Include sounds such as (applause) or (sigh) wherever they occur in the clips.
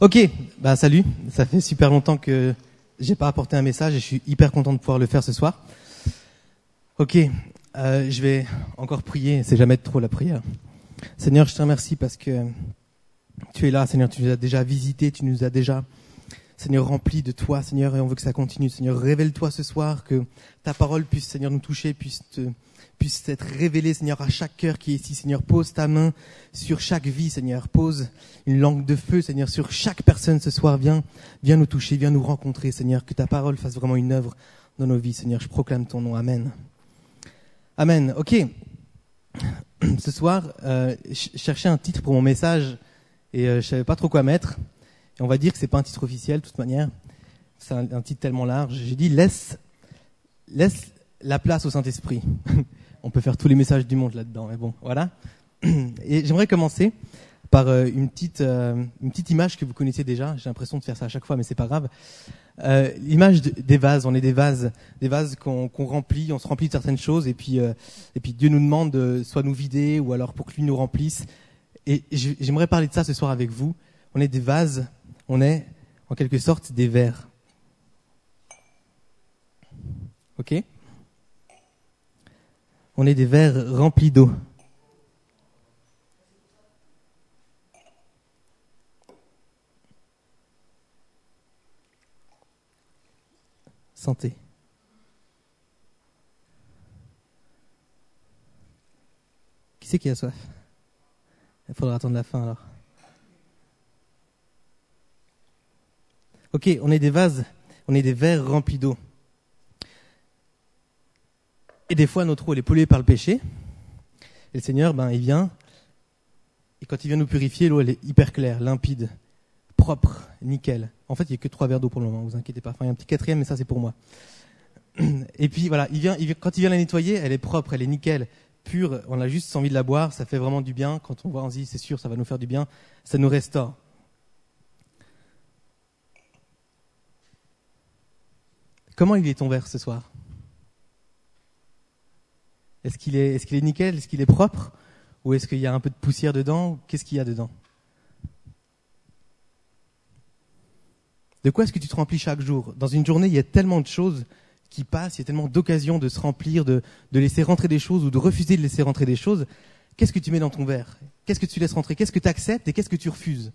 Ok, bah salut. Ça fait super longtemps que j'ai pas apporté un message et je suis hyper content de pouvoir le faire ce soir. Ok, euh, je vais encore prier. C'est jamais trop la prière. Seigneur, je te remercie parce que tu es là, Seigneur. Tu nous as déjà visités, tu nous as déjà, Seigneur, remplis de toi, Seigneur, et on veut que ça continue. Seigneur, révèle-toi ce soir, que ta parole puisse, Seigneur, nous toucher, puisse te, puisse être révélée, Seigneur, à chaque cœur qui est ici. Seigneur, pose ta main sur chaque vie, Seigneur. Pose une langue de feu, Seigneur, sur chaque personne ce soir. Viens, viens nous toucher, viens nous rencontrer, Seigneur. Que ta parole fasse vraiment une œuvre dans nos vies, Seigneur. Je proclame ton nom. Amen. Amen. Ok. (clears throat) Ce soir, euh, je cherchais un titre pour mon message et euh, je savais pas trop quoi mettre. Et on va dire que c'est pas un titre officiel, de toute manière. C'est un, un titre tellement large. J'ai dit laisse, laisse la place au Saint-Esprit. (laughs) on peut faire tous les messages du monde là-dedans, mais bon, voilà. (clears throat) Et j'aimerais commencer par euh, une petite euh, une petite image que vous connaissez déjà. J'ai l'impression de faire ça à chaque fois, mais c'est pas grave. Euh, L'image de- des vases. On est des vases, des vases qu'on remplit. On se remplit de certaines choses, et puis et puis Dieu nous demande de soit nous vider, ou alors pour que lui nous remplisse. Et j'aimerais parler de ça ce soir avec vous. On est des vases. On est en quelque sorte des verres. Ok? On est des verres remplis d'eau. Santé. Qui c'est qui a soif? Il faudra attendre la fin alors. Ok, on est des vases, on est des verres remplis d'eau. Et des fois, notre eau, est polluée par le péché. Et le Seigneur, ben, il vient. Et quand il vient nous purifier, l'eau, elle est hyper claire, limpide, propre, nickel. En fait, il n'y a que trois verres d'eau pour le moment, vous inquiétez pas. Enfin, il y a un petit quatrième, mais ça, c'est pour moi. (clears throat) Et puis, voilà, il vient, il vient- quand il vient la nettoyer, elle est propre, elle est nickel, pure. On a juste envie de la boire, ça fait vraiment du bien. Quand on voit, on se dit, c'est sûr, ça va nous faire du bien. Ça nous restaure. Comment il est ton verre ce soir? Est-ce qu'il est, nickel? Est-ce qu'il est propre? Ou est-ce qu'il y a un peu de poussière dedans? Qu'est-ce qu'il y a dedans? De quoi est-ce que tu te remplis chaque jour? Dans une journée, il y a tellement de choses qui passent, il y a tellement d'occasions de se remplir, de, de laisser rentrer des choses ou de refuser de laisser rentrer des choses. Qu'est-ce que tu mets dans ton verre? Qu'est-ce que tu laisses rentrer? Qu'est-ce que tu acceptes et qu'est-ce que tu refuses?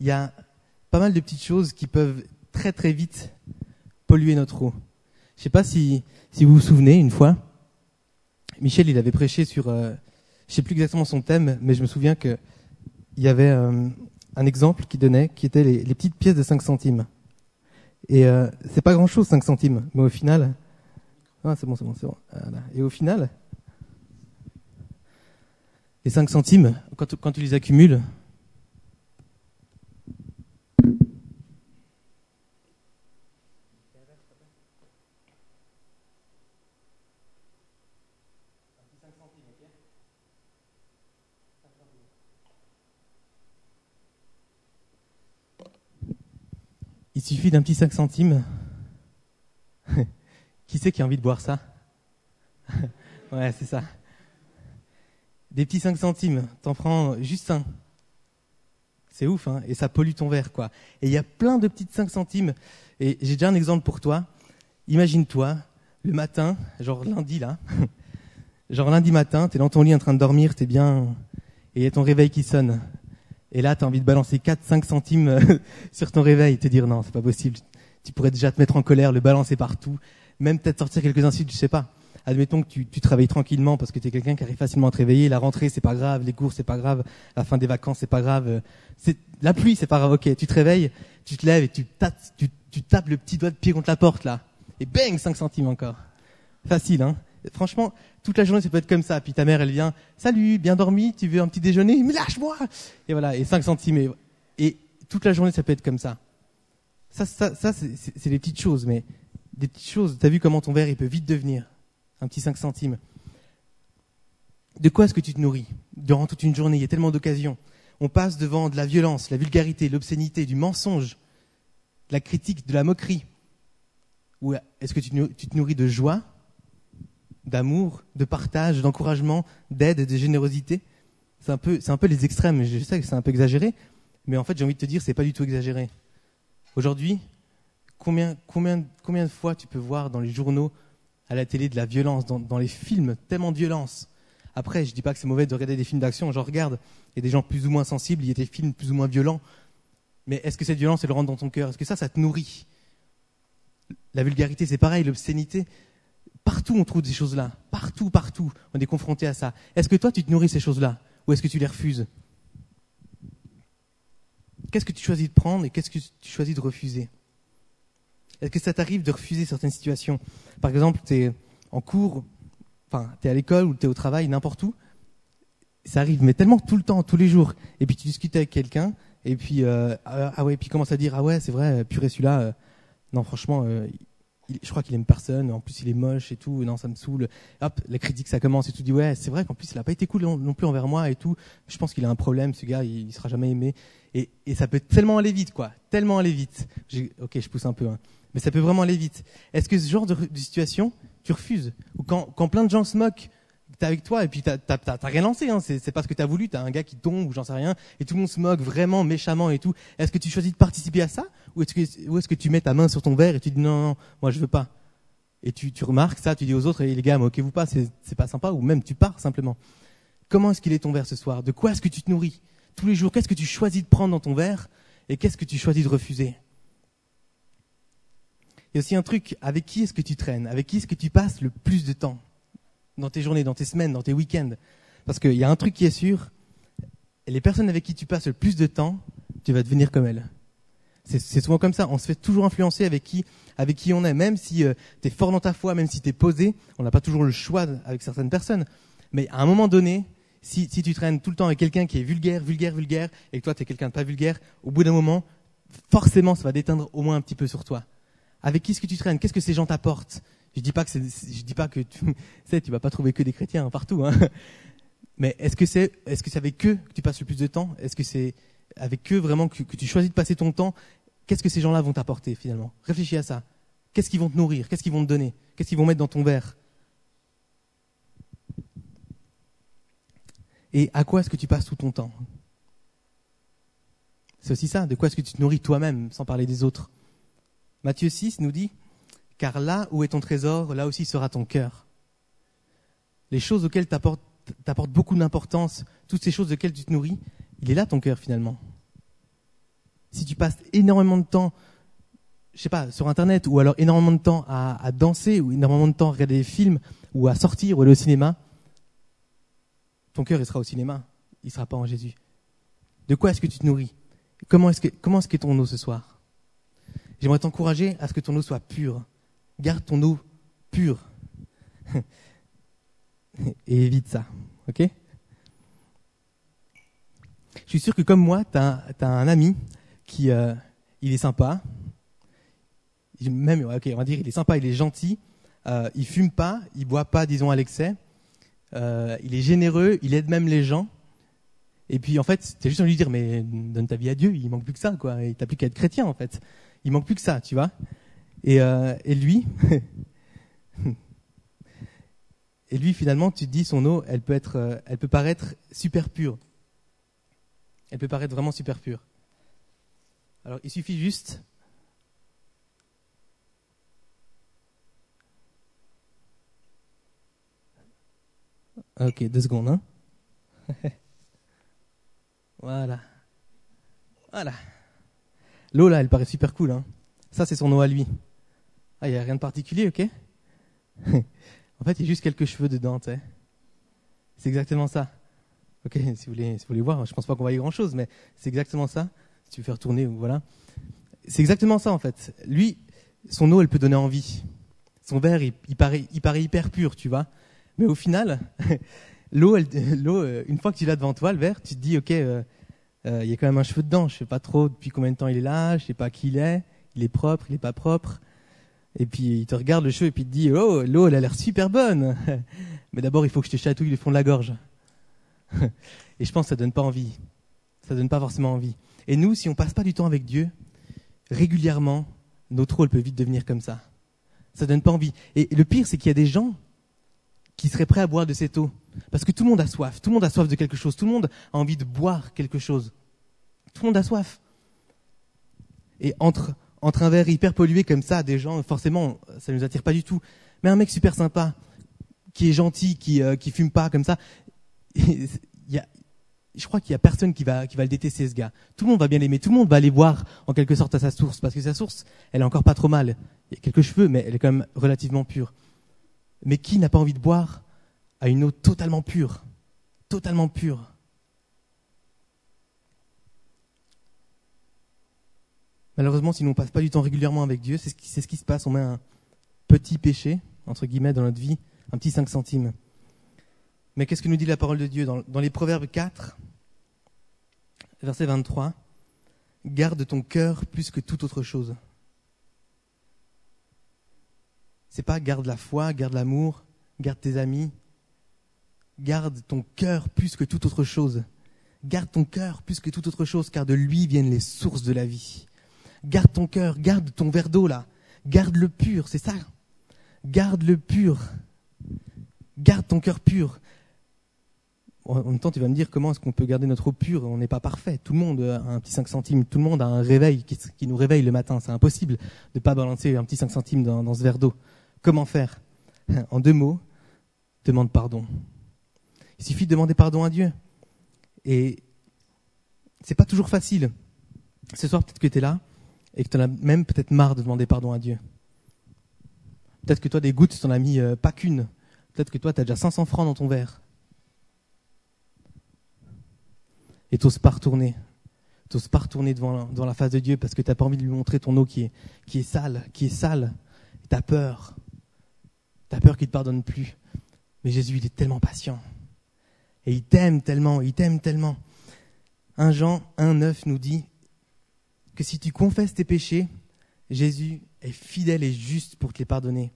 Il y a pas mal de petites choses qui peuvent très très vite polluer notre eau. Je sais pas si, si vous vous souvenez, une fois, Michel, il avait prêché sur, euh, je sais plus exactement son thème, mais je me souviens que il y avait euh, un exemple qui donnait, qui était les, les petites pièces de 5 centimes. Et euh, c'est pas grand chose 5 centimes, mais au final, ah c'est bon, c'est bon, c'est bon. Voilà. Et au final, les 5 centimes, quand, quand tu les accumules, suffit d'un petit 5 centimes. (laughs) qui c'est qui a envie de boire ça? (laughs) Ouais, c'est ça. Des petits 5 centimes, t'en prends juste un. C'est ouf, hein Et ça pollue ton verre, quoi. Et il y a plein de petites 5 centimes. Et j'ai déjà un exemple pour toi. Imagine-toi, le matin, genre lundi là, (laughs) genre lundi matin, t'es dans ton lit en train de dormir, t'es bien, et il y a ton réveil qui sonne. Et là, t'as envie de balancer 4-5 centimes euh, (laughs) sur ton réveil, te dire non, c'est pas possible. Tu pourrais déjà te mettre en colère, le balancer partout, même peut-être sortir quelques insultes, je sais pas. Admettons que tu, tu travailles tranquillement parce que tu es quelqu'un qui arrive facilement à te réveiller. La rentrée, c'est pas grave. Les cours, c'est pas grave. La fin des vacances, c'est pas grave. C'est la pluie, c'est pas grave. Ok, tu te réveilles, tu te lèves et tu tapes, tu, tu tapes le petit doigt de pied contre la porte là, et bang, 5 centimes encore. Facile, hein. Franchement, toute la journée, ça peut être comme ça. Puis ta mère, elle vient, salut, bien dormi, tu veux un petit déjeuner? Mais lâche-moi Et voilà, et 5 centimes. Et, toute la journée, ça peut être comme ça. Ça, ça, ça c'est des petites choses, mais des petites choses. T'as vu comment ton verre, il peut vite devenir un petit 5 centimes. De quoi est-ce que tu te nourris durant toute une journée? Il y a tellement d'occasions. On passe devant de la violence, la vulgarité, l'obscénité, du mensonge, de la critique, de la moquerie. Ou est-ce que tu te nourris de joie, d'amour, de partage, d'encouragement, d'aide, de générosité C'est un peu, c'est un peu les extrêmes. Je sais que c'est un peu exagéré, Mais en fait, j'ai envie de te dire, c'est pas du tout exagéré. Aujourd'hui, combien, combien, combien de fois tu peux voir dans les journaux, à la télé, de la violence, dans, les films, tellement de violence. Après, je dis pas que c'est mauvais de regarder des films d'action, j'en regarde. Il y a des gens plus ou moins sensibles, il y a des films plus ou moins violents. Mais est-ce que cette violence, elle rentre dans ton cœur? Est-ce que ça, ça te nourrit? La vulgarité, c'est pareil, l'obscénité. Partout, on trouve des choses-là. Partout, partout, on est confronté à ça. Est-ce que toi, tu te nourris ces choses-là? Ou est-ce que tu les refuses? Qu'est-ce que tu choisis de prendre et qu'est-ce que tu choisis de refuser? Est-ce que ça t'arrive de refuser certaines situations? Par exemple, tu es en cours, enfin, tu es à l'école ou tu es au travail, n'importe où. Ça arrive, mais tellement tout le temps, tous les jours. Et puis tu discutes avec quelqu'un, et puis, euh, ah, ah ouais, puis commence à dire, ah ouais, c'est vrai, purée celui-là, euh, non, franchement, euh, je crois qu'il aime personne, en plus il est moche et tout, non, ça me saoule. Hop, la critique, ça commence et tout, dit, ouais, c'est vrai qu'en plus il a pas été cool non, plus envers moi et tout. Je pense qu'il a un problème, ce gars, il, il sera jamais aimé. Et, et, ça peut tellement aller vite, quoi, tellement aller vite. Ok, je pousse un peu, hein. mais ça peut vraiment aller vite. Est-ce que ce genre de, de situation, tu refuses? Ou quand, quand plein de gens se moquent t'es avec toi et puis t'as rien lancé, hein. c'est pas ce que t'as voulu, t'as un gars qui tombe ou j'en sais rien, et tout le monde se moque vraiment méchamment et tout. Est-ce que tu choisis de participer à ça ou est-ce que, est que tu mets ta main sur ton verre et tu dis non, non, moi je veux pas Et tu, remarques ça, tu dis aux autres, les gars, moquez-vous pas, c'est pas sympa, ou même tu pars simplement. Comment est-ce qu'il est ton verre ce soir? De quoi est-ce que tu te nourris? Tous les jours, qu'est-ce que tu choisis de prendre dans ton verre et qu'est-ce que tu choisis de refuser? Il y a aussi un truc, avec qui est-ce que tu traînes? Avec qui est-ce que tu passes le plus de temps? Dans tes journées, dans tes semaines, dans tes week-ends? Parce qu'il y a un truc qui est sûr, les personnes avec qui tu passes le plus de temps, tu vas devenir comme elles. C'est souvent comme ça. On se fait toujours influencer avec qui, avec qui on est. Même si euh, tu es fort dans ta foi, même si tu es posé, on n'a pas toujours le choix avec certaines personnes. Mais à un moment donné, si, si tu traînes tout le temps avec quelqu'un qui est vulgaire, vulgaire, vulgaire, et que toi tu es quelqu'un de pas vulgaire, au bout d'un moment, forcément ça va déteindre au moins un petit peu sur toi. Avec qui est-ce que tu traînes? Qu'est-ce que ces gens t'apportent? Je dis pas que je dis pas que tu (laughs) sais, tu vas pas trouver que des chrétiens partout. Hein. (laughs) Mais est-ce que c'est, est-ce que c'est avec eux que tu passes le plus de temps? Est-ce que c'est avec eux vraiment que, tu choisis de passer ton temps Qu'est-ce que ces gens-là vont t'apporter finalement? Réfléchis à ça. Qu'est-ce qu'ils vont te nourrir? Qu'est-ce qu'ils vont te donner? Qu'est-ce qu'ils vont mettre dans ton verre? Et à quoi est-ce que tu passes tout ton temps? C'est aussi ça. De quoi est-ce que tu te nourris toi-même, sans parler des autres? Matthieu 6 nous dit car là où est ton trésor, là aussi sera ton cœur. Les choses auxquelles tu apportes beaucoup d'importance, toutes ces choses auxquelles tu te nourris, il est là ton cœur finalement. Si tu passes énormément de temps, je sais pas, sur Internet, ou alors énormément de temps à, danser, ou énormément de temps à regarder des films, ou à sortir, ou aller au cinéma, ton cœur il sera au cinéma, il sera pas en Jésus. De quoi est-ce que tu te nourris? Comment est-ce que comment est-ce ton eau ce soir? J'aimerais t'encourager à ce que ton eau soit pure, garde ton eau pure. (laughs) Et évite ça. OK? Je suis sûr que comme moi, tu as, un ami qui euh, il est sympa. Même, ok, on va dire, il est sympa, il est gentil. Euh, il fume pas, il boit pas, disons, à l'excès. Euh, il est généreux, il aide même les gens. Et puis, en fait, tu as juste envie de lui dire, mais donne ta vie à Dieu, il manque plus que ça, quoi. Et t'as plus qu'à être chrétien, en fait. Il manque plus que ça, tu vois. Et, euh, et lui, (laughs) et lui finalement, tu te dis son eau, elle peut être, euh, elle peut paraître super pure. Elle peut paraître vraiment super pure. Alors il suffit juste Ok, deux secondes. Hein (laughs) voilà. Voilà. L'eau là, elle paraît super cool. Hein Ça, c'est son eau à lui. Ah, il n'y a rien de particulier, ok? (laughs) En fait, il y a juste quelques cheveux dedans, tu. C'est exactement ça. Ok, (laughs) si vous voulez, voir, je pense pas qu'on voit grand-chose, mais c'est exactement ça. Si tu veux faire tourner, voilà. C'est exactement ça, en fait. Lui, son eau, elle peut donner envie. Son verre, il, paraît, hyper pur, tu vois. Mais au final, (laughs) (laughs) l'eau, euh, une fois que tu l'as devant toi, le verre, tu te dis, ok, euh, euh, il y a quand même un cheveu dedans. Je sais pas trop depuis combien de temps il est là. Je sais pas qui il est. Il est propre, il est pas propre. Et puis il te regarde le cheveu et puis il te dit Oh, l'eau, elle a l'air super bonne. Mais d'abord, il faut que je te chatouille le fond de la gorge. (laughs) et je pense que ça donne pas envie. Ça donne pas forcément envie. Et nous, si on passe pas du temps avec Dieu, régulièrement, notre elle peut vite devenir comme ça. Ça donne pas envie. Et le pire, c'est qu'il y a des gens qui seraient prêts à boire de cette eau. Parce que tout le monde a soif. Tout le monde a soif de quelque chose. Tout le monde a envie de boire quelque chose. Tout le monde a soif. Et entre, entre un verre hyper pollué comme ça, des gens, forcément, ça ne nous attire pas du tout. Mais un mec super sympa, qui est gentil, qui, euh, qui fume pas comme ça, je crois qu'il y a personne qui va, qui va le détester, ce gars. Tout le monde va bien l'aimer. Tout le monde va aller voir, en quelque sorte, à sa source. Parce que sa source, elle est encore pas trop mal. Il y a quelques cheveux, mais elle est quand même relativement pure. Mais qui n'a pas envie de boire à une eau totalement pure? Totalement pure. Malheureusement, si nous ne passe pas du temps régulièrement avec Dieu, c'est ce, qui, c'est ce qui se passe. On met un petit péché, entre guillemets, dans notre vie, un petit 5 centimes. Mais qu'est-ce que nous dit la parole de Dieu dans, les Proverbes 4, verset 23 Garde ton cœur plus que toute autre chose. C'est pas garde la foi, garde l'amour, garde tes amis. Garde ton cœur plus que toute autre chose. Garde ton cœur plus que toute autre chose, car de lui viennent les sources de la vie. Garde ton cœur, garde ton verre d'eau là. Garde le pur, c'est ça. Garde le pur. Garde ton cœur pur en même temps, tu vas me dire comment est-ce qu'on peut garder notre eau pure On n'est pas parfait. Tout le monde a un petit 5 centimes. Tout le monde a un réveil qui, nous réveille le matin. C'est impossible de ne pas balancer un petit 5 centimes dans, dans ce verre d'eau. Comment faire? En deux mots, demande pardon. Il suffit de demander pardon à Dieu. Et c'est pas toujours facile. Ce soir, peut-être que tu es là et que tu en as même peut-être marre de demander pardon à Dieu. Peut-être que toi, des gouttes, tu n'en as mis euh, pas qu'une. Peut-être que toi, tu as déjà 500 francs dans ton verre. Et t'oses pas retourner. T'oses pas retourner devant, la face de Dieu parce que t'as pas envie de lui montrer ton eau qui est, sale, qui est sale. T'as peur. T'as peur qu'il te pardonne plus. Mais Jésus, il est tellement patient. Et il t'aime tellement, il t'aime tellement. 1 Jean 1,9 nous dit que si tu confesses tes péchés, Jésus est fidèle et juste pour te les pardonner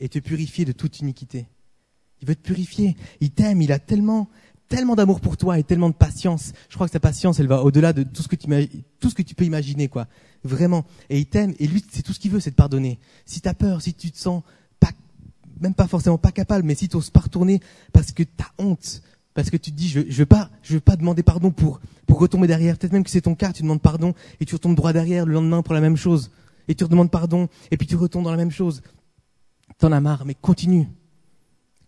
et te purifier de toute iniquité. Il veut te purifier. Il t'aime. Il a tellement, tellement d'amour pour toi et tellement de patience. Je crois que sa patience, elle va au-delà de tout ce que tu tout ce que tu peux imaginer, quoi. Vraiment. Et il t'aime. Et lui, c'est tout ce qu'il veut, c'est de pardonner. Si t'as peur, si tu te sens pas, même pas forcément pas capable, mais si tu n'oses pas retourner parce que t'as honte, parce que tu te dis, je, je veux pas, je veux pas demander pardon pour, pour retomber derrière. Peut-être même que c'est ton cas, tu demandes pardon et tu retombes droit derrière le lendemain pour la même chose. Et tu redemandes pardon et puis tu retombes dans la même chose. T'en as marre, mais continue.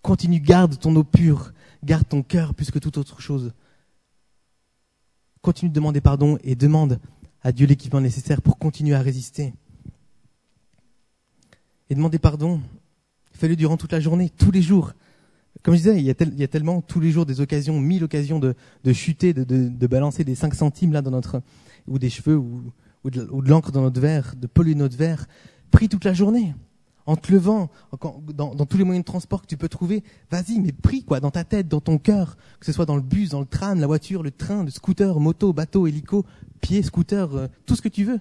Continue, garde ton eau pure Garde ton cœur plus que toute autre chose. Continue de demander pardon et demande à Dieu l'équipement nécessaire pour continuer à résister. Et demander pardon, fais-le durant toute la journée, tous les jours. Comme je disais, il y a, tellement tous les jours des occasions, mille occasions de, chuter, de, balancer des 5 centimes là dans notre, ou des cheveux, ou, ou de l'encre dans notre verre, de polluer notre verre. Prie toute la journée en te levant, dans, tous les moyens de transport que tu peux trouver, vas-y, mais prie quoi, dans ta tête, dans ton cœur, que ce soit dans le bus, dans le tram, la voiture, le train, le scooter, moto, bateau, hélico, pied, scooter, euh, tout ce que tu veux.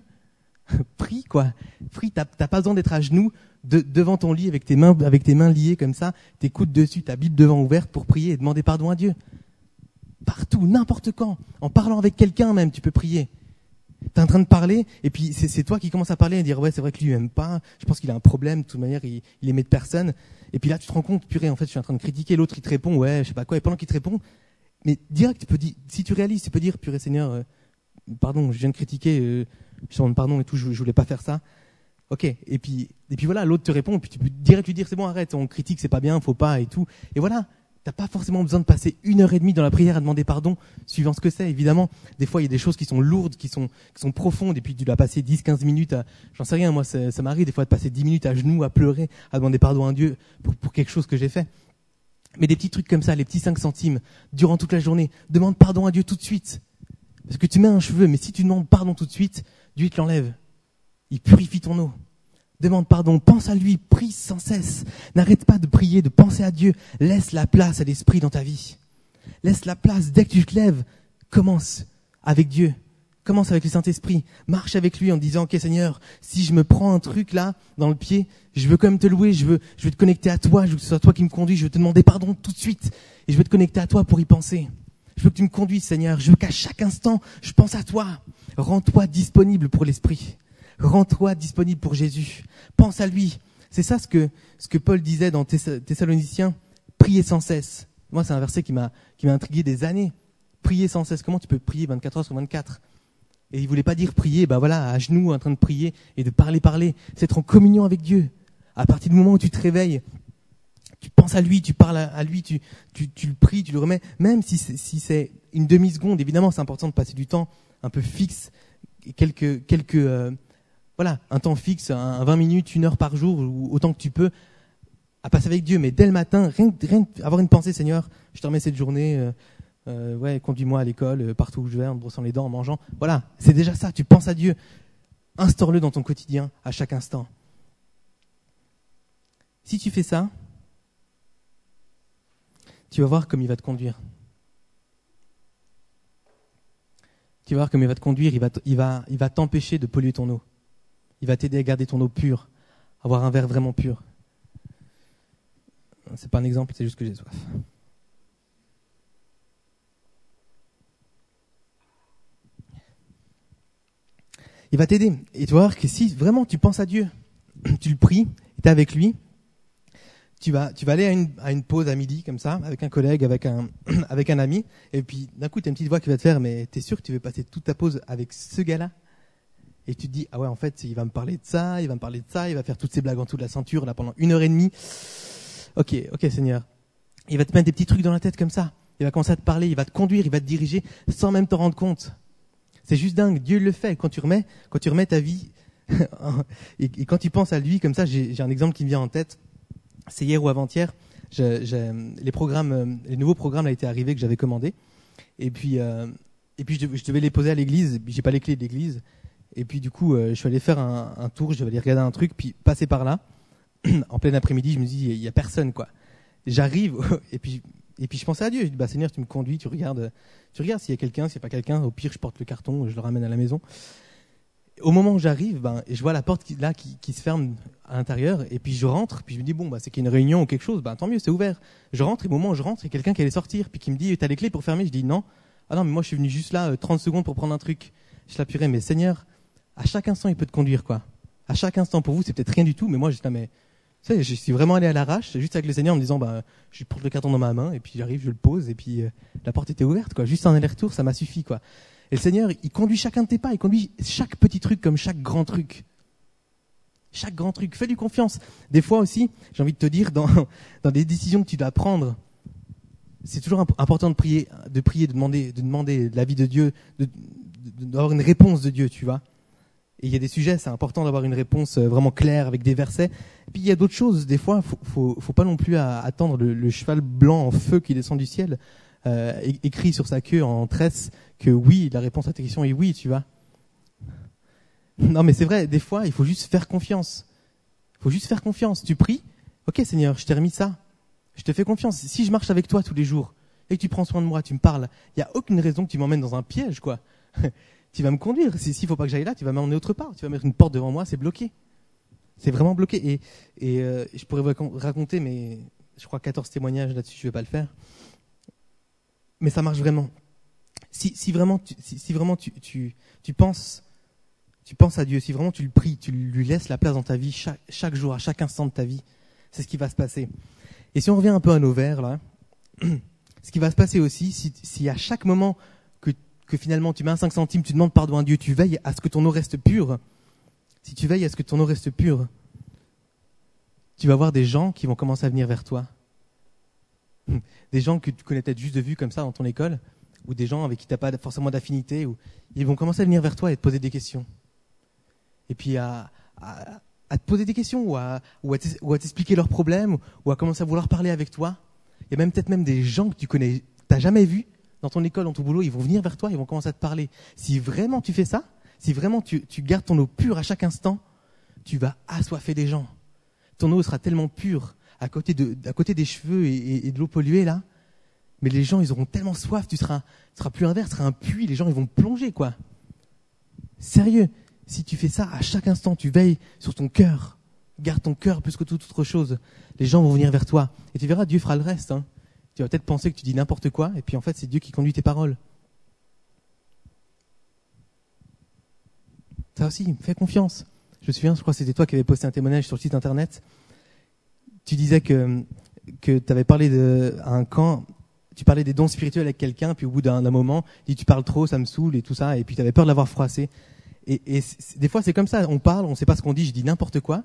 (laughs) prie quoi, prie. T'as pas besoin d'être à genoux devant ton lit avec tes mains, avec tes mains liées comme ça, tes coudes dessus, ta Bible devant ouverte pour prier et demander pardon à Dieu. Partout, n'importe quand, en parlant avec quelqu'un même, tu peux prier. T'es en train de parler, et puis c'est toi qui commences à parler et dire ouais c'est vrai que lui il aime pas, je pense qu'il a un problème, de toute manière il, il aimait de personne. Et puis là tu te rends compte, purée en fait je suis en train de critiquer l'autre, il te répond ouais je sais pas quoi, et pendant qu'il te répond, mais direct tu peux dire, si tu réalises, tu peux dire purée Seigneur, euh, pardon je viens de critiquer, euh, je demande pardon et tout, je, je voulais pas faire ça. Ok, et puis et puis voilà l'autre te répond, et puis tu peux direct lui dire c'est bon arrête, on critique c'est pas bien, faut pas et tout. Et voilà, T'as pas forcément besoin de passer une heure et demie dans la prière à demander pardon, suivant ce que c'est. Évidemment, des fois, il y a des choses qui sont lourdes, qui sont, profondes, et puis tu dois passer 10, 15 minutes à, j'en sais rien, moi, ça, m'arrive des fois de passer 10 minutes à genoux, à pleurer, à demander pardon à Dieu pour, pour quelque chose que j'ai fait. Mais des petits trucs comme ça, les petits 5 centimes, durant toute la journée, demande pardon à Dieu tout de suite. Parce que tu mets un cheveu, mais si tu demandes pardon tout de suite, Dieu te l'enlève. Il purifie ton eau demande pardon, pense à lui, prie sans cesse. N'arrête pas de prier, de penser à Dieu. Laisse la place à l'Esprit dans ta vie. Laisse la place dès que tu te lèves. Commence avec Dieu. Commence avec le Saint-Esprit. Marche avec lui en disant, OK Seigneur, si je me prends un truc là, dans le pied, je veux quand même te louer, je veux, je te connecter à toi, je veux que ce soit toi qui me conduis, je veux te demander pardon tout de suite. Et je veux te connecter à toi pour y penser. Je veux que tu me conduises, Seigneur. Je veux qu'à chaque instant, je pense à toi. Rends-toi disponible pour l'Esprit. Rends-toi disponible pour Jésus. Pense à lui. C'est ça ce que, ce que Paul disait dans Thessaloniciens. Priez sans cesse. Moi, c'est un verset qui m'a, qui m'a intrigué des années. Priez sans cesse. Comment tu peux prier 24 heures sur 24 Et il voulait pas dire prier, ben voilà, à genoux, en train de prier et de parler, parler. C'est être en communion avec Dieu. À partir du moment où tu te réveilles, tu penses à lui, tu parles à, lui, tu, tu, tu, le pries, tu le remets. Même si c'est, si c'est une demi-seconde, évidemment, c'est important de passer du temps un peu fixe, quelques, quelques, euh, voilà, un temps fixe, un, 20 minutes, une heure par jour, ou autant que tu peux, à passer avec Dieu. Mais dès le matin, rien, avoir une pensée, Seigneur, je te remets cette journée, euh, euh, ouais, conduis-moi à l'école, euh, partout où je vais, en brossant les dents, en mangeant. Voilà, c'est déjà ça. Tu penses à Dieu. Instaure-le dans ton quotidien, à chaque instant. Si tu fais ça, tu vas voir comme il va te conduire. Tu vas voir comme il va te conduire, il va t'empêcher de polluer ton eau. Il va t'aider à garder ton eau pure, avoir un verre vraiment pur. C'est pas un exemple, c'est juste que j'ai soif. il va t'aider. Et tu vas voir que si vraiment tu penses à Dieu, (clears throat) tu le pries, tu es avec lui, tu vas, aller à une, à une pause à midi comme ça, avec un collègue, avec un, (clears throat) avec un ami, et puis d'un coup tu as une petite voix qui va te faire, mais tu es sûr que tu veux passer toute ta pause avec ce gars-là? Et tu te dis, ah ouais, en fait, il va me parler de ça, il va me parler de ça, il va faire toutes ces blagues en dessous de la ceinture là pendant une heure et demie. Ok, ok Seigneur. Il va te mettre des petits trucs dans la tête comme ça. Il va commencer à te parler, il va te conduire, il va te diriger sans même te rendre compte. C'est juste dingue. Dieu le fait. Quand tu remets, quand tu remets ta vie, (laughs) et, quand tu penses à lui comme ça, j'ai un exemple qui me vient en tête. C'est hier ou avant-hier. Les programmes, les nouveaux programmes été arrivés que j'avais commandés. Et puis, euh, et puis je devais, les poser à l'église. J'ai pas les clés de l'église. Et puis du coup, euh, je suis allé faire un, tour. Je devais aller regarder un truc, puis passer par là. (clears throat) en plein après-midi, je me dis, il y a personne quoi. J'arrive et puis et puis je pensais à Dieu. Je dis, bah Seigneur, tu me conduis, tu regardes, tu regardes s'il y a quelqu'un, s'il n'y a pas quelqu'un. Au pire, je porte le carton, je le ramène à la maison. Au moment où j'arrive, ben, je vois la porte qui, là qui, se ferme à l'intérieur, et puis je rentre, puis je me dis bon, bah c'est qu'il y a une réunion ou quelque chose, ben tant mieux, c'est ouvert. Je rentre, et au moment où je rentre, il y a quelqu'un qui allait sortir, puis qui me dit, t'as les clés pour fermer? Je dis non. Ah non, mais moi je suis venu juste là 30 euh, secondes pour prendre un truc. Je l'appuierai, mais Seigneur, à chaque instant il peut te conduire quoi. À chaque instant pour vous, c'est peut-être rien du tout, mais moi j'étais mais sais, je suis vraiment allé à l'arrache, juste avec le Seigneur en me disant, bah, je porte le carton dans ma main, et puis j'arrive, je le pose, et puis euh, la porte était ouverte, quoi. Juste un aller-retour, ça m'a suffi, quoi. Et le Seigneur, il conduit chacun de tes pas, il conduit chaque petit truc comme chaque grand truc. Chaque grand truc. Fais-lui confiance. Des fois aussi, j'ai envie de te dire, dans, (laughs) dans des décisions que tu dois prendre, c'est toujours important de prier, de prier, de demander, de demander l'avis de Dieu, d'avoir une réponse de Dieu, tu vois. Et il y a des sujets, c'est important d'avoir une réponse euh, vraiment claire avec des versets. Et puis il y a d'autres choses. Des fois, faut, faut, faut pas non plus attendre le, cheval blanc en feu qui descend du ciel, euh, écrit sur sa queue en tresse que oui, la réponse à ta question est oui, tu vois. Non, mais c'est vrai. Des fois, il faut juste faire confiance. Il faut juste faire confiance. Tu pries. Ok, Seigneur, je t'ai remis ça. Je te fais confiance. Si je marche avec toi tous les jours et que tu prends soin de moi, tu me parles, il n'y a aucune raison que tu m'emmènes dans un piège, quoi. (laughs) tu vas me conduire. S'il faut pas que j'aille là, tu vas m'emmener autre part. Tu vas mettre une porte devant moi, c'est bloqué. C'est vraiment bloqué. Et, et euh, je pourrais vous raconter, mais je crois 14 témoignages là-dessus, je vais pas le faire. Mais ça marche vraiment. Si, si vraiment, tu, si, vraiment tu, tu, tu, penses, tu penses à Dieu, si vraiment tu le pries, tu lui laisses la place dans ta vie chaque, chaque jour, à chaque instant de ta vie, c'est ce qui va se passer. Et si on revient un peu à nos vers là, (clears throat) ce qui va se passer aussi, si, si à chaque moment que finalement tu mets un 5 centimes, tu demandes pardon à Dieu, tu veilles à ce que ton eau reste pure, si tu veilles à ce que ton eau reste pure, tu vas voir des gens qui vont commencer à venir vers toi. (laughs) Des gens que tu connais peut-être juste de vue comme ça dans ton école, ou des gens avec qui tu n'as pas forcément d'affinité, ou ils vont commencer à venir vers toi et te poser des questions. Et puis à, te poser des questions, ou à, t'expliquer leurs problèmes, ou à commencer à vouloir parler avec toi. Il y a même peut-être même des gens que tu connais, t'as jamais vus, dans ton école, dans ton boulot, ils vont venir vers toi, ils vont commencer à te parler. Si vraiment tu fais ça, si vraiment tu, gardes ton eau pure à chaque instant, tu vas assoiffer des gens. Ton eau sera tellement pure à côté, des cheveux et, de l'eau polluée là, mais les gens ils auront tellement soif, tu seras, seras plus un verre, tu seras un puits, les gens ils vont plonger quoi. Sérieux, si tu fais ça à chaque instant, tu veilles sur ton cœur, garde ton cœur plus que toute autre chose, les gens vont venir vers toi et tu verras Dieu fera le reste. Hein. Tu vas peut-être penser que tu dis n'importe quoi, et puis en fait, c'est Dieu qui conduit tes paroles. Ça aussi, fais confiance. Je me souviens, je crois que c'était toi qui avais posté un témoignage sur le site internet. Tu disais que, que tu avais parlé de, à un camp, tu parlais des dons spirituels avec quelqu'un, puis au bout d'un moment, il dit tu parles trop, ça me saoule et tout ça, et puis tu avais peur de l'avoir froissé. Et, et des fois c'est comme ça, on parle, on sait pas ce qu'on dit, je dis n'importe quoi,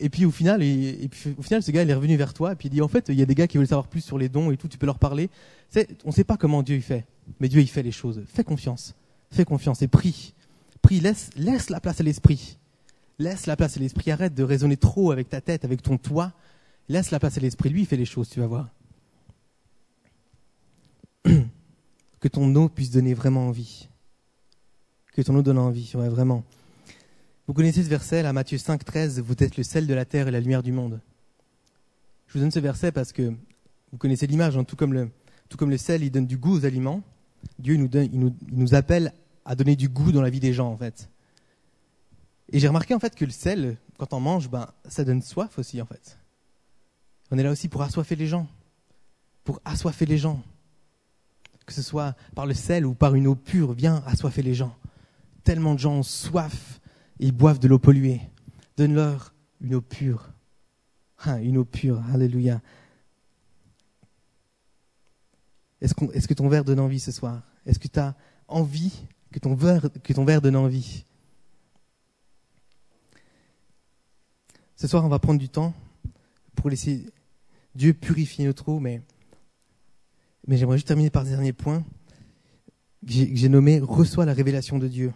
et puis au final, et, au final, ce gars il est revenu vers toi, et puis il dit en fait, il y a des gars qui veulent savoir plus sur les dons et tout, tu peux leur parler. on sait pas comment Dieu il fait, mais Dieu il fait les choses. Fais confiance, fais confiance et prie, prie, laisse, laisse la place à l'esprit, laisse la place à l'esprit. Arrête de raisonner trop avec ta tête, avec ton toi. Laisse la place à l'esprit. Lui il fait les choses, tu vas voir. (clears throat) que ton eau puisse donner vraiment envie. Que ton eau donne envie, ouais, vraiment. Vous connaissez ce verset, là, Matthieu 5, 13, vous êtes le sel de la terre et la lumière du monde. Je vous donne ce verset parce que vous connaissez l'image, hein, tout, comme le, tout comme le sel, il donne du goût aux aliments. Dieu nous, nous, appelle à donner du goût dans la vie des gens, en fait. Et j'ai remarqué, en fait, que le sel, quand on mange, ben, ça donne soif aussi, en fait. On est là aussi pour assoiffer les gens. Pour assoiffer les gens que ce soit par le sel ou par une eau pure, viens assoiffer les gens. Tellement de gens ont soif ils boivent de l'eau polluée. Donne-leur une eau pure. Ah, une eau pure, alléluia. Est-ce, est que ton verre donne envie ce soir? Est-ce que tu as envie que ton, verre, que ton verre donne envie? Ce soir, on va prendre du temps pour laisser Dieu purifier notre eau, mais j'aimerais juste terminer par ce dernier point que j'ai nommé Reçois la révélation de Dieu.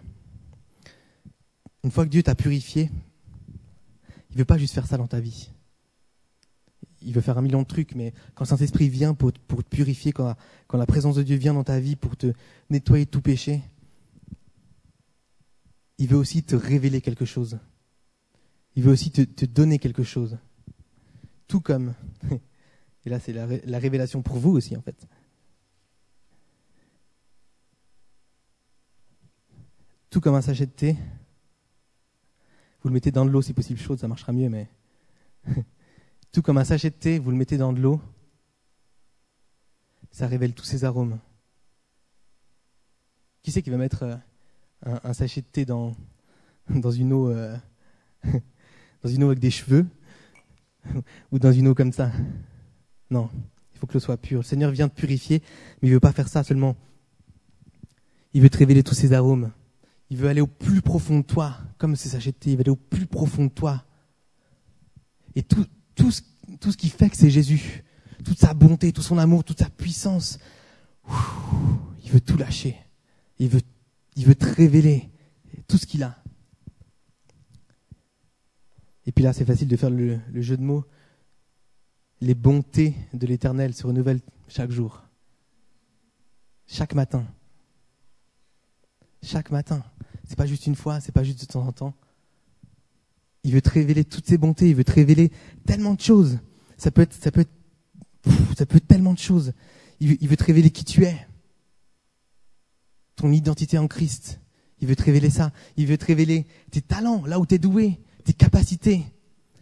Une fois que Dieu t'a purifié, il ne veut pas juste faire ça dans ta vie. Il veut faire un million de trucs, mais quand Saint-Esprit vient pour, te purifier, quand la, présence de Dieu vient dans ta vie pour te nettoyer de tout péché, il veut aussi te révéler quelque chose. Il veut aussi te, te donner quelque chose. Tout comme (laughs) Et là, c'est la, révélation pour vous aussi, en fait. Tout comme un sachet de thé, vous le mettez dans de l'eau, si possible chaude, ça marchera mieux, mais (laughs) tout comme un sachet de thé, vous le mettez dans de l'eau, ça révèle tous ses arômes. Qui c'est qui va mettre euh, un, sachet de thé dans, (laughs) dans une eau euh, (laughs) dans une eau avec des cheveux? Ou dans une eau comme ça? Non, il faut que l'eau soit pure. Le Seigneur vient te purifier, mais il ne veut pas faire ça seulement. Il veut te révéler tous ses arômes. Il veut aller au plus profond de toi, comme c'est s'acheter. Il veut aller au plus profond de toi. Et tout, tout, ce, tout ce qui fait que c'est Jésus, toute sa bonté, tout son amour, toute sa puissance, il veut tout lâcher. Il veut, il veut te révéler tout ce qu'il a. Et puis là, c'est facile de faire le jeu de mots les bontés de l'Éternel se renouvellent chaque jour. Chaque matin. Chaque matin. C'est pas juste une fois, c'est pas juste de temps en temps. Il veut te révéler toutes ses bontés, il veut te révéler tellement de choses. Ça peut être, ça peut être, ça peut être tellement de choses. Il veut, te révéler qui tu es. Ton identité en Christ. Il veut te révéler ça. Il veut te révéler tes talents, là où tu es doué, tes capacités.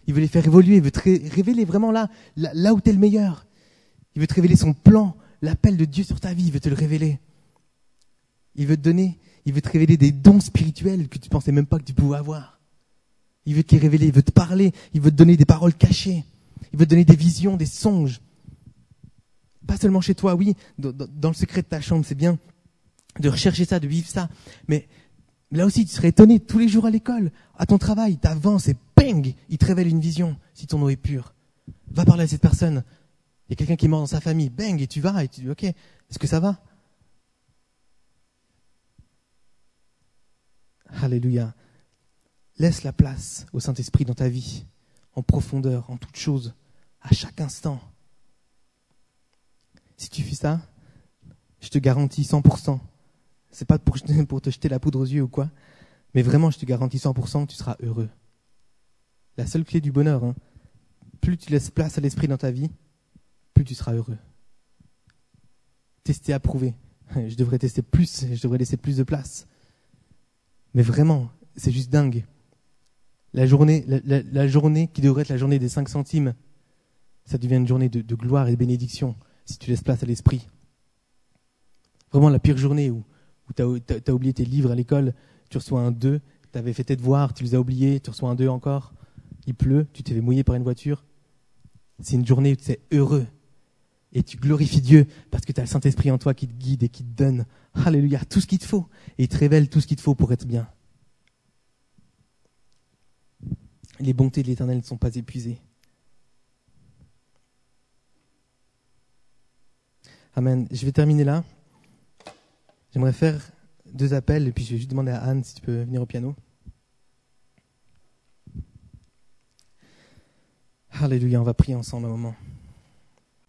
Il veut les faire évoluer, il veut te révéler vraiment là, là, où tu es le meilleur. Il veut te révéler son plan, l'appel de Dieu sur ta vie, il veut te le révéler. Il veut te donner, il veut te révéler des dons spirituels que tu pensais même pas que tu pouvais avoir. Il veut te les révéler, il veut te parler, il veut te donner des paroles cachées, il veut te donner des visions, des songes. Pas seulement chez toi, oui, dans le secret de ta chambre, c'est bien de rechercher ça, de vivre ça, mais là aussi, tu serais étonné tous les jours à l'école, à ton travail, tu avances et bang, il te révèle une vision si ton eau est pure. Va parler à cette personne. Il y a quelqu'un qui est mort dans sa famille, bang, et tu vas et tu dis, ok, est-ce que ça va? Alléluia. Laisse la place au Saint-Esprit dans ta vie, en profondeur, en toute chose, à chaque instant. Si tu fais ça, je te garantis 100%, c'est pas pour, (laughs) pour te jeter la poudre aux yeux ou quoi, mais vraiment, je te garantis 100%, tu seras heureux. La seule clé du bonheur, hein. plus tu laisses place à l'esprit dans ta vie, plus tu seras heureux. Tester, approuver. (laughs) Je devrais tester plus, je devrais laisser plus de place. Mais vraiment, c'est juste dingue. La journée, la, journée qui devrait être la journée des 5 centimes, ça devient une journée de, gloire et de bénédiction si tu laisses place à l'esprit. Vraiment la pire journée où, où tu as, as, oublié tes livres à l'école, tu reçois un 2, tu avais fait tes devoirs, tu les as oubliés, tu reçois un 2 encore, il pleut, tu t'es fait mouiller par une voiture. C'est une journée où tu es heureux. Et tu glorifies Dieu parce que tu as le Saint-Esprit en toi qui te guide et qui te donne, alléluia, tout ce qu'il te faut. Et il te révèle tout ce qu'il te faut pour être bien. Les bontés de l'Éternel ne sont pas épuisées. Amen. Je vais terminer là. J'aimerais faire deux appels et puis je vais juste demander à Anne si tu peux venir au piano. Alléluia, on va prier ensemble un moment.